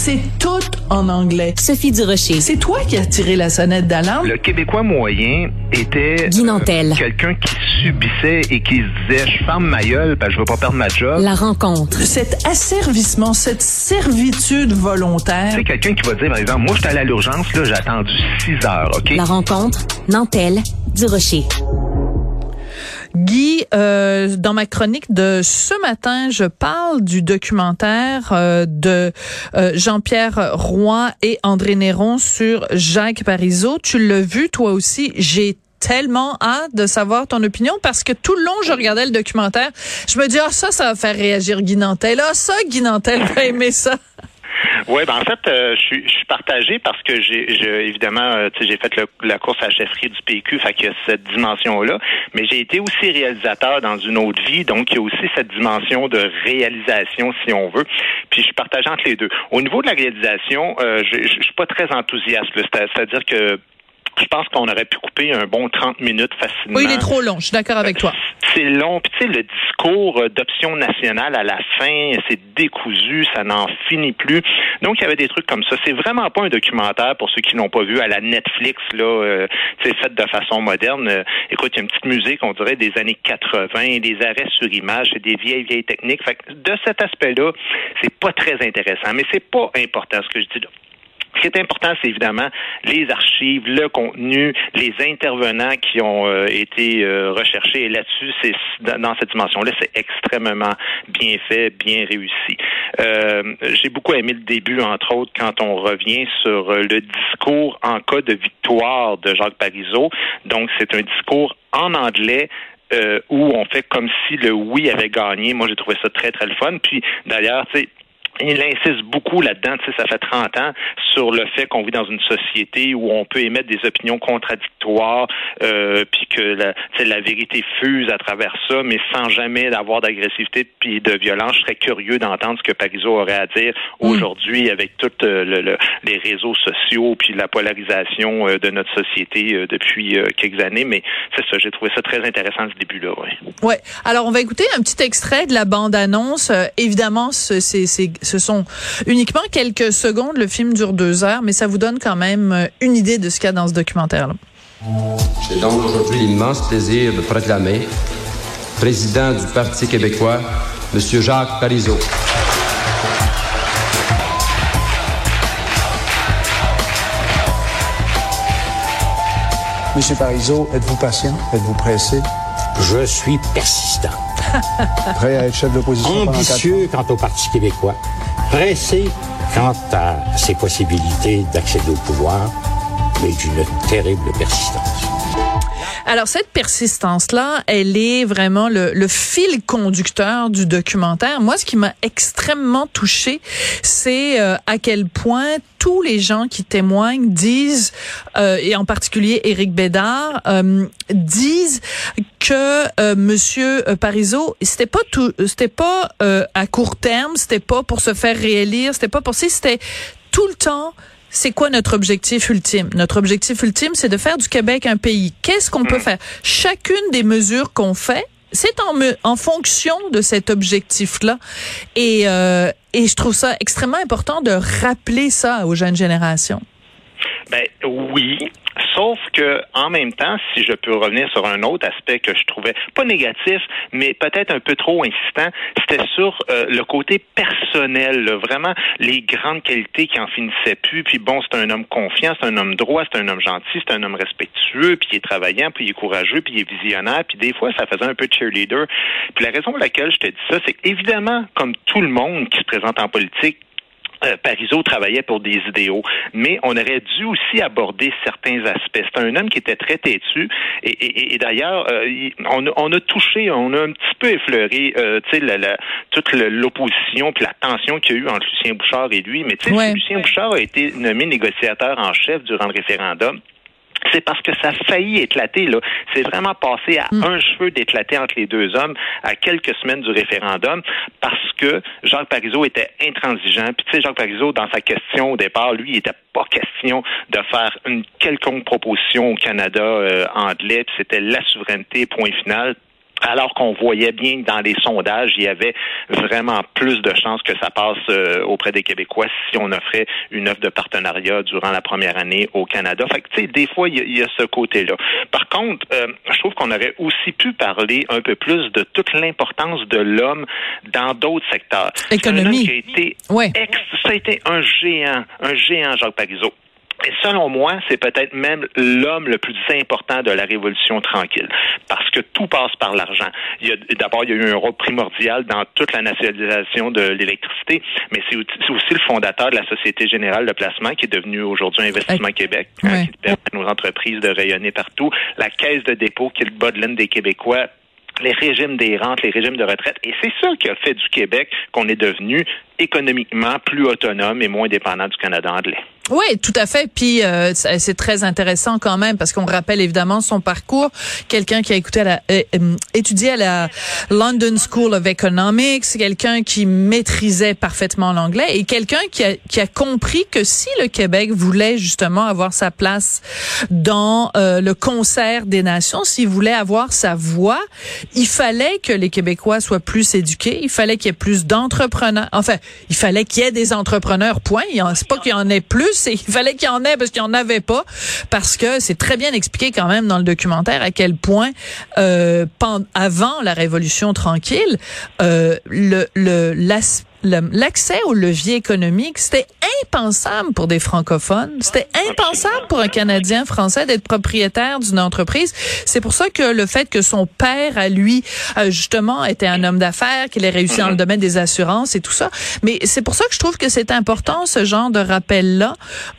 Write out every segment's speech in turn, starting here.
c'est tout en anglais. Sophie Durocher. C'est toi qui as tiré la sonnette d'alarme? Le Québécois moyen était euh, quelqu'un qui subissait et qui se disait je ferme ma gueule parce que je veux pas perdre ma job. La rencontre. Cet asservissement, cette servitude volontaire. C'est quelqu'un qui va dire par exemple moi j'étais à l'urgence là, j'ai attendu six heures, OK? La rencontre Nantel Durocher. Euh, dans ma chronique de ce matin, je parle du documentaire euh, de euh, Jean-Pierre Roy et André Néron sur Jacques Parizeau. Tu l'as vu toi aussi. J'ai tellement hâte de savoir ton opinion parce que tout le long, je regardais le documentaire. Je me dis, ah, ça, ça va faire réagir Guy Nantel. Ah, ça, Guy Nantel va aimer ça. Oui, ben en fait, euh, je, suis, je suis partagé parce que j'ai évidemment, euh, j'ai fait la course à la chefferie du PQ, fait qu'il y a cette dimension-là. Mais j'ai été aussi réalisateur dans une autre vie, donc il y a aussi cette dimension de réalisation, si on veut. Puis je suis partagé entre les deux. Au niveau de la réalisation, euh, je, suis pas très enthousiaste. C'est-à-dire que je pense qu'on aurait pu couper un bon 30 minutes facilement. Oui, il est trop long. Je suis d'accord avec toi. C'est long. Puis tu sais, le discours d'option nationale à la fin, c'est décousu, ça n'en finit plus. Donc il y avait des trucs comme ça. C'est vraiment pas un documentaire pour ceux qui n'ont pas vu à la Netflix là, euh, c'est fait de façon moderne. Euh, écoute, il y a une petite musique, on dirait des années 80, des arrêts sur image, c'est des vieilles vieilles techniques. Fait que de cet aspect-là, c'est pas très intéressant, mais c'est pas important ce que je dis là. Ce qui est important, c'est évidemment les archives, le contenu, les intervenants qui ont euh, été euh, recherchés. Et là-dessus, c'est dans cette dimension-là, c'est extrêmement bien fait, bien réussi. Euh, J'ai beaucoup aimé le début, entre autres, quand on revient sur le discours en cas de victoire de Jacques Parizeau. Donc, c'est un discours en anglais où on fait comme si le oui avait gagné. Moi, j'ai trouvé ça très, très le fun. Puis, d'ailleurs, tu sais, il insiste beaucoup là-dedans, tu sais, ça fait 30 ans, sur le fait qu'on vit dans une société où on peut émettre des opinions contradictoires, euh, puis que la, la vérité fuse à travers ça, mais sans jamais avoir d'agressivité puis de violence. Je serais curieux d'entendre ce que Parizeau aurait à dire mm. aujourd'hui avec tous euh, le, les réseaux sociaux puis la polarisation euh, de notre société euh, depuis quelques années. Mais c'est ça, j'ai trouvé ça très intéressant ce début-là. Ouais. ouais. Alors on va écouter un petit extrait de la bande-annonce. évidemment, c'est ce sont uniquement quelques secondes. Le film dure deux heures, mais ça vous donne quand même euh, une idée de ce qu'il y a dans ce documentaire-là. J'ai donc aujourd'hui l'immense plaisir de proclamer président du Parti québécois, M. Jacques Parizeau. Monsieur Parizeau, êtes-vous patient? Êtes-vous pressé? Je suis persistant. Prêt à être chef d'opposition Ambitieux quant au Parti québécois pressé quant à ses possibilités d'accéder au pouvoir, mais d'une terrible persistance. Alors cette persistance-là, elle est vraiment le, le, fil conducteur du documentaire. Moi, ce qui m'a extrêmement touché, c'est euh, à quel point tous les gens qui témoignent disent, euh, et en particulier Éric Bédard, euh, disent que euh, Monsieur Parizeau, c'était pas tout, c'était pas à court terme, c'était pas pour se faire réélire, c'était pas pour ça, c'était tout le temps c'est quoi notre objectif ultime? Notre objectif ultime, c'est de faire du Québec un pays. Qu'est-ce qu'on peut mm. faire? Chacune des mesures qu'on fait, c'est en, en fonction de cet objectif-là. Et, euh, et je trouve ça extrêmement important de rappeler ça aux jeunes générations. Ben oui, Sauf que, en même temps, si je peux revenir sur un autre aspect que je trouvais pas négatif, mais peut-être un peu trop insistant, c'était sur euh, le côté personnel, vraiment les grandes qualités qui en finissaient plus. Puis bon, c'est un homme confiant, c'est un homme droit, c'est un homme gentil, c'est un homme respectueux, puis il est travaillant, puis il est courageux, puis il est visionnaire. Puis des fois, ça faisait un peu de cheerleader. Puis la raison pour laquelle je te dis ça, c'est évidemment, comme tout le monde qui se présente en politique, euh, Parizeau travaillait pour des idéaux, mais on aurait dû aussi aborder certains aspects. C'est un homme qui était très têtu, et, d'ailleurs, euh, on, a touché, on a un petit peu effleuré, euh, tu sais, la, toute l'opposition puis la tension qu'il y a eu entre Lucien Bouchard et lui. Mais tu sais, Lucien Bouchard a été nommé négociateur en chef durant le référendum c'est parce que ça a failli éclater. Là. C'est vraiment passé à mm. un cheveu d'éclater entre les deux hommes à quelques semaines du référendum parce que Jacques Parizeau était intransigeant. Puis tu sais, Jacques Parizeau, dans sa question au départ, lui, il n'était pas question de faire une quelconque proposition au Canada euh, anglais. Puis c'était la souveraineté, point final. Alors qu'on voyait bien que dans les sondages, il y avait vraiment plus de chances que ça passe euh, auprès des Québécois si on offrait une offre de partenariat durant la première année au Canada. Fait que, tu sais, des fois, il y, a ce côté-là. Par contre, euh, je trouve qu'on aurait aussi pu parler un peu plus de toute l'importance de l'homme dans d'autres secteurs. Économie. Qui a été ouais. ça a été un géant, un géant, Jacques Parizeau. Et selon moi, c'est peut-être même l'homme le plus important de la révolution tranquille, parce que tout passe par l'argent. D'abord, il y a eu un rôle primordial dans toute la nationalisation de l'électricité, mais c'est aussi le fondateur de la Société générale de placement qui est devenue aujourd'hui Investissement Québec, hein, qui permet à nos entreprises de rayonner partout. La Caisse de dépôt qui est le bas de des Québécois les régimes des rentes, les régimes de retraite. Et c'est ça qui a fait du Québec qu'on est devenu économiquement plus autonome et moins dépendant du Canada anglais. Oui, tout à fait. Puis euh, c'est très intéressant quand même parce qu'on rappelle évidemment son parcours. Quelqu'un qui a écouté à la, euh, euh, étudié à la London School of Economics, quelqu'un qui maîtrisait parfaitement l'anglais et quelqu'un qui a, qui a compris que si le Québec voulait justement avoir sa place dans le concert des nations, s'il voulait avoir sa voix, il fallait que les Québécois soient plus éduqués, il fallait qu'il y ait plus d'entrepreneurs. Enfin, il fallait qu'il y ait des entrepreneurs. Point. C'est pas qu'il y en ait plus il fallait qu'il y en ait parce qu'il n'y en avait pas. Parce que c'est très bien expliqué quand même dans le documentaire à quel point, euh, avant la Révolution tranquille, euh, le, le l'accès au levier économique, c'était impensable pour des francophones. C'était impensable pour un Canadien français d'être propriétaire d'une entreprise. C'est pour ça que le fait que son père, à lui, euh, justement, était un homme d'affaires, qu'il ait réussi dans le domaine des assurances et tout ça. Mais c'est pour ça que je trouve que c'est important, ce genre de rappel-là,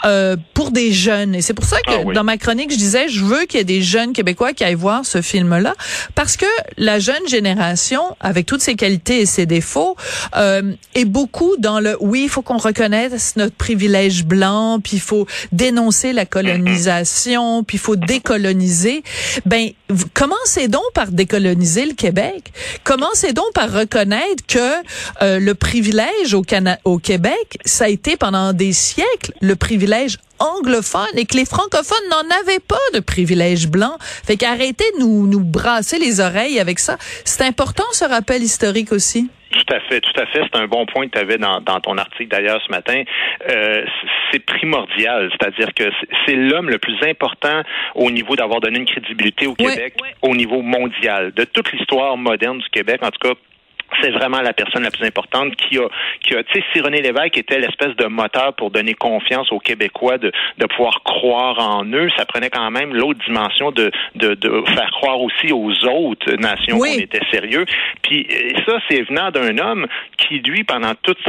euh, pour des jeunes. Et c'est pour ça que ah dans ma chronique, je disais, je veux qu'il y ait des jeunes Québécois qui aillent voir ce film-là. Parce que la jeune génération, avec toutes ses qualités et ses défauts, euh, est beaucoup dans le oui, il faut qu'on reconnaisse notre privilège blanc, puis il faut dénoncer la colonisation, puis il faut décoloniser. Ben commencez donc par décoloniser le Québec. Commencez donc par reconnaître que euh, le privilège au, Cana au Québec, ça a été pendant des siècles le privilège anglophone et que les francophones n'en avaient pas de privilège blanc. Fait qu'arrêtez de nous, nous brasser les oreilles avec ça. C'est important ce rappel historique aussi. Tout à fait, tout à fait. C'est un bon point que tu avais dans, ton article d'ailleurs ce matin. Euh, c'est primordial, c'est-à-dire que c'est l'homme le plus important au niveau d'avoir donné une crédibilité au Québec, au niveau mondial. De toute l'histoire moderne du Québec, en tout cas c'est vraiment la personne la plus importante qui a, qui a, tu sais, si René Lévesque était l'espèce de moteur pour donner confiance aux Québécois de, de pouvoir croire en eux, ça prenait quand même l'autre dimension de, de, de faire croire aussi aux autres nations qu'on était sérieux. Puis ça, c'est venant d'un homme qui, lui, pendant toutes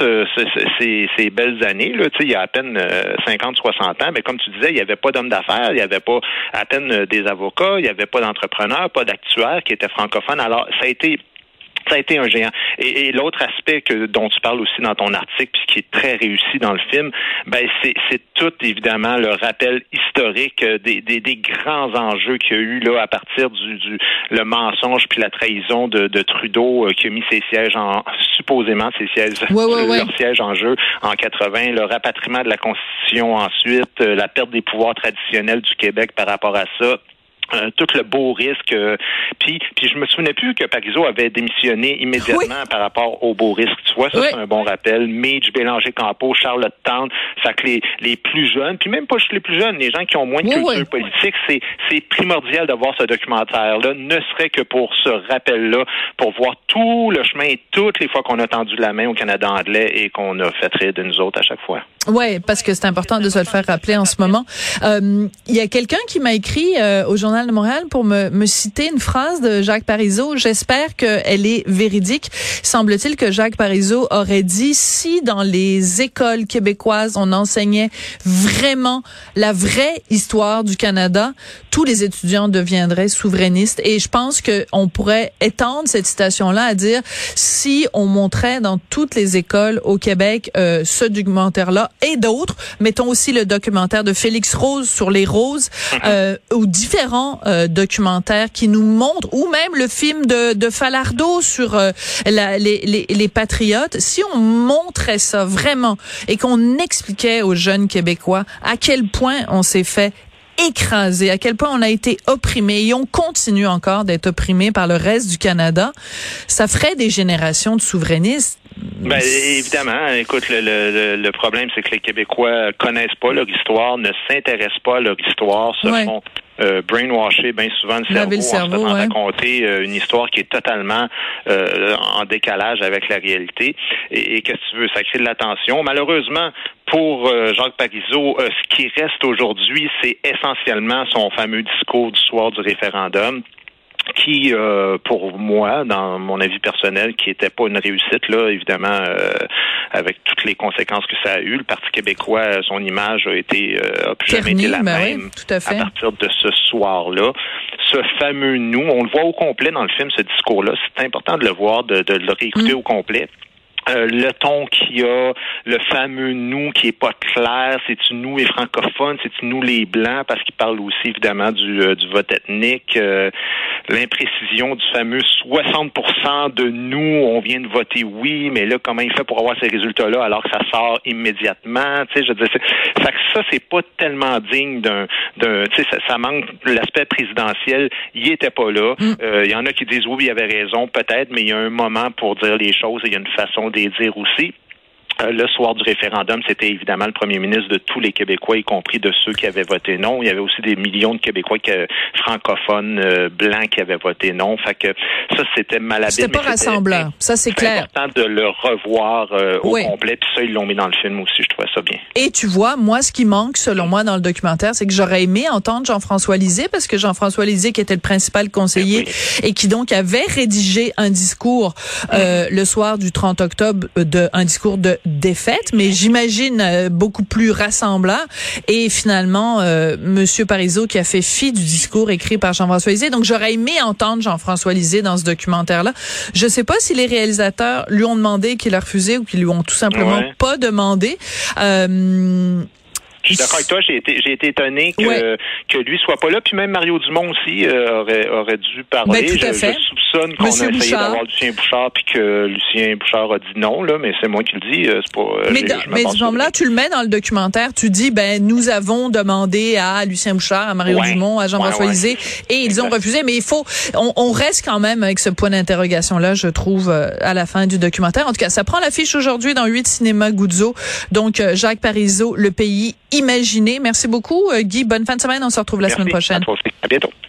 ces, ces, belles années, là, tu sais, il y a à peine 50, euh, 60 ans, mais comme tu disais, il n'y avait pas d'homme d'affaires, il n'y avait pas à peine euh, des avocats, il n'y avait pas d'entrepreneurs, pas d'actuaires qui étaient francophones. Alors, ça a été ça a été un géant. Et, l'autre aspect que dont tu parles aussi dans ton article, puis qui est très réussi dans le film, ben c'est, tout évidemment le rappel historique des, des, des grands enjeux qu'il y a eu là à partir du, du le mensonge puis la trahison de, de Trudeau euh, qui a mis ses sièges en supposément ses sièges leur siège en jeu en 80, le rapatriement de la Constitution ensuite, euh, la perte des pouvoirs traditionnels du Québec par rapport à ça euh, tout le beau risque. Euh, puis, puis je me souvenais plus que Parizeau avait démissionné immédiatement par rapport au beau risque. Tu vois, ça c'est un bon rappel. Midge, Bélanger, Campo, Charlotte Town, ça que les, les plus jeunes, puis même pas juste les plus jeunes, les gens qui ont moins de culture politique, c'est c'est primordial de voir ce documentaire-là, ne serait que pour ce rappel-là, pour voir tout le chemin et toutes les fois qu'on a tendu la main au Canada anglais et qu'on a fait rire de nous autres à chaque fois. Ouais, parce que c'est important de se le faire rappeler en ce moment. Euh, il y a quelqu'un qui m'a écrit euh, au journal de Montréal pour me, me citer une phrase de Jacques Parizeau. J'espère qu'elle est véridique. Semble-t-il que Jacques Parizeau aurait dit si dans les écoles québécoises on enseignait vraiment la vraie histoire du Canada, tous les étudiants deviendraient souverainistes. Et je pense que on pourrait étendre cette citation-là à dire si on montrait dans toutes les écoles au Québec euh, ce documentaire-là et d'autres, mettons aussi le documentaire de Félix Rose sur les roses euh, ou différents euh, documentaires qui nous montrent, ou même le film de, de Falardeau sur euh, la, les, les, les patriotes, si on montrait ça vraiment et qu'on expliquait aux jeunes Québécois à quel point on s'est fait écrasé, à quel point on a été opprimé et on continue encore d'être opprimé par le reste du Canada, ça ferait des générations de souverainistes. Ben, évidemment, écoute, le, le, le problème, c'est que les Québécois connaissent pas leur histoire, ne s'intéressent pas à leur histoire, se Ouais. font euh, brainwasher bien souvent le cerveau, le cerveau, en se ouais. raconter euh, une histoire qui est totalement euh, en décalage avec la réalité. Et, et qu'est-ce que tu veux, ça crée de l'attention. Malheureusement, pour euh, Jacques Parizeau, euh, ce qui reste aujourd'hui, c'est essentiellement son fameux discours du soir du référendum qui, euh, pour moi, dans mon avis personnel, qui était pas une réussite, là, évidemment, euh, avec toutes les conséquences que ça a eu. Le Parti québécois, son image a été euh, a plus jamais été la ben même oui, tout à fait. partir de ce soir-là. Ce fameux nous, on le voit au complet dans le film, ce discours-là. C'est important de le voir, de, de le réécouter Mm. au complet. Euh, le ton qu'il y a, le fameux nous qui est pas clair, c'est-tu nous les francophones, c'est-tu nous les blancs, parce qu'il parle aussi évidemment du, euh, du vote ethnique, euh, l'imprécision du fameux 60% de nous, on vient de voter oui, mais là comment il fait pour avoir ces résultats-là alors que ça sort immédiatement, tu sais, je veux dire, fait que ça c'est pas tellement digne d'un, d'un, tu sais, ça, ça manque l'aspect présidentiel, il était pas là. Euh, Il y en a qui disent oui, il avait raison, peut-être, mais il y a un moment pour dire les choses et il y a une façon dire aussi. Euh, Le soir du référendum, c'était évidemment le premier ministre de tous les Québécois, y compris de ceux qui avaient voté non. Il y avait aussi des millions de Québécois qui, francophones, euh, blancs, qui avaient voté non. Fait que ça, c'était malhabile. C'était pas rassembleur, ça c'est C'est clair. important de le revoir euh, au Oui. complet. Puis ça, ils l'ont mis dans le film aussi. Je trouvais ça bien. Et tu vois, moi, ce qui manque, selon moi, dans le documentaire, c'est que j'aurais aimé entendre Jean-François Lisée, parce que Jean-François Lisée, qui était le principal conseiller Ben et qui donc avait rédigé un discours euh, le soir du 30 octobre, euh, de, un discours de défaite, mais j'imagine euh, beaucoup plus rassembleur. Et finalement, euh, Monsieur Parizeau qui a fait fi du discours écrit par Jean-François Lisée. Donc, j'aurais aimé entendre Jean-François Lisée dans ce documentaire-là. Je sais pas si les réalisateurs lui ont demandé qu'il a refusé ou qu'ils lui ont tout simplement Ouais. pas demandé. Euh, Je suis d'accord avec toi. J'ai été, j'ai été étonné que, Ouais. que lui soit pas là. Puis même Mario Dumont aussi euh, aurait, aurait dû parler. Ben, tout à fait. je soupçonne qu'on a essayé Bouchard. d'avoir Lucien Bouchard puis que Lucien Bouchard a dit non là, mais c'est moi qui le dis. euh, C'est pas. euh, Mais, dans- je mais sur moment-là, tu le mets dans le documentaire, tu dis, ben, nous avons demandé à Lucien Bouchard, à Mario Ouais. Dumont, à Jean-François Ouais. Lisée, et ils ont refusé. Mais il faut, on, on reste quand même avec ce point d'interrogation-là, je trouve, euh, à la fin du documentaire. En tout cas, ça prend l'affiche aujourd'hui dans 8 cinémas Guzzo. Donc, Jacques Parizeau, Le Pays Imaginé. Merci beaucoup, euh, Guy. Bonne fin de semaine. On se retrouve la Merci. semaine prochaine. À toi aussi. À bientôt.